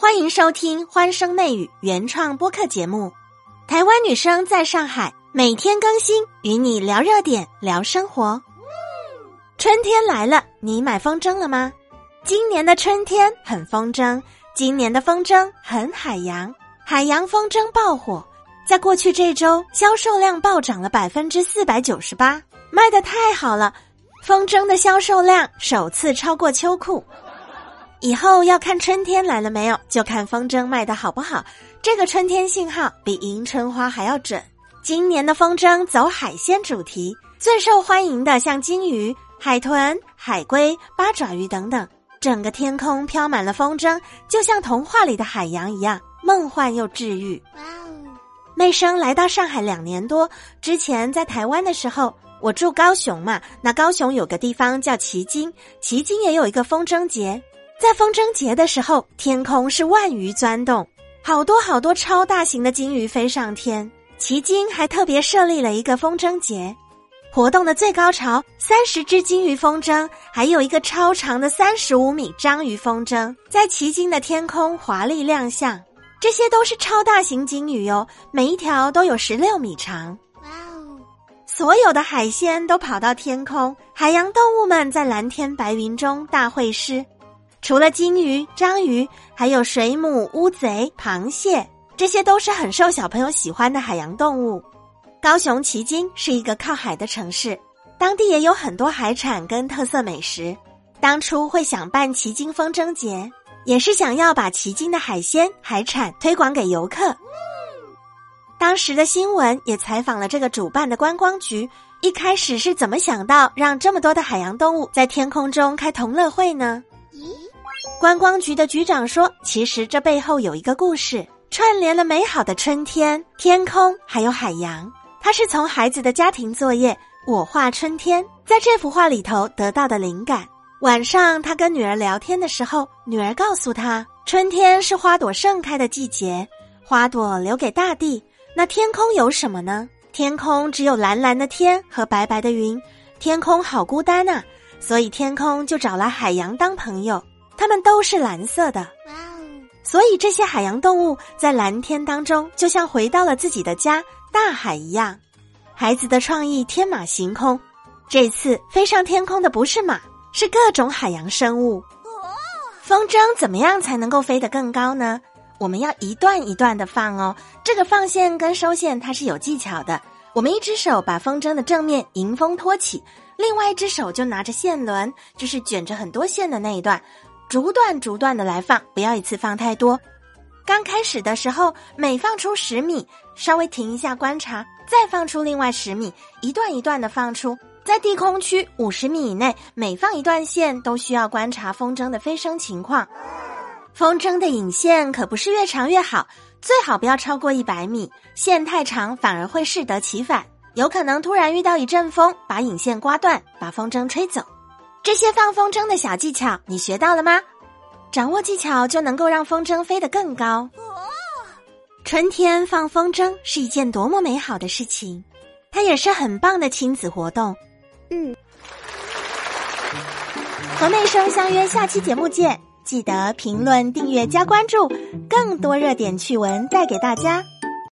欢迎收听《欢声媚语》原创播客节目。台湾女生在上海每天更新，与你聊热点，聊生活。春天来了，你买风筝了吗？今年的春天很风筝，今年的风筝很海洋，海洋风筝爆火，在过去这周销售量暴涨了百分之四百九十八，卖的太好了，风筝的销售量首次超过秋裤。以后要看春天来了没有，就看风筝卖的好不好。这个春天信号比迎春花还要准。今年的风筝走海鲜主题，最受欢迎的像金鱼、海豚、海龟、八爪鱼等等。整个天空飘满了风筝，就像童话里的海洋一样，梦幻又治愈。哇哦！妹生来到上海两年多，之前在台湾的时候，我住高雄嘛，那高雄有个地方叫旗津，旗津也有一个风筝节。在风筝节的时候，天空是万鱼钻动，好多好多超大型的金鱼飞上天。旗津还特别设立了一个风筝节，活动的最高潮，三十只金鱼风筝，还有一个超长的三十五米章鱼风筝，在旗津的天空华丽亮相。这些都是超大型金鱼哟，每一条都有十六米长。哇哦！所有的海鲜都跑到天空，海洋动物们在蓝天白云中大会师。除了金鱼、章鱼，还有水母、乌贼、螃蟹，这些都是很受小朋友喜欢的海洋动物。高雄旗津是一个靠海的城市，当地也有很多海产跟特色美食。当初会想办旗津风筝节，也是想要把旗津的海鲜、海产推广给游客。当时的新闻也采访了这个主办的观光局，一开始是怎么想到让这么多的海洋动物在天空中开同乐会呢？观光局的局长说：“其实这背后有一个故事，串联了美好的春天、天空还有海洋。他是从孩子的家庭作业‘我画春天’在这幅画里头得到的灵感。晚上他跟女儿聊天的时候，女儿告诉他，春天是花朵盛开的季节，花朵留给大地。那天空有什么呢？天空只有蓝蓝的天和白白的云，天空好孤单呐，所以天空就找来海洋当朋友。”它们都是蓝色的，哇哦！所以这些海洋动物在蓝天当中，就像回到了自己的家——大海一样。孩子的创意天马行空，这次飞上天空的不是马，是各种海洋生物。风筝怎么样才能够飞得更高呢？我们要一段一段的放哦，这个放线跟收线它是有技巧的。我们一只手把风筝的正面迎风托起，另外一只手就拿着线轮，就是卷着很多线的那一段。逐段逐段的来放，不要一次放太多。刚开始的时候，每放出十米，稍微停一下观察，再放出另外十米，一段一段的放出。在低空区五十米以内，每放一段线都需要观察风筝的飞升情况。风筝的引线可不是越长越好，最好不要超过一百米。线太长反而会适得其反，有可能突然遇到一阵风，把引线刮断，把风筝吹走。这些放风筝的小技巧，你学到了吗？掌握技巧就能够让风筝飞得更高。春天放风筝是一件多么美好的事情，它也是很棒的亲子活动。嗯，和妹生相约下期节目见，记得评论、订阅、加关注，更多热点趣闻带给大家。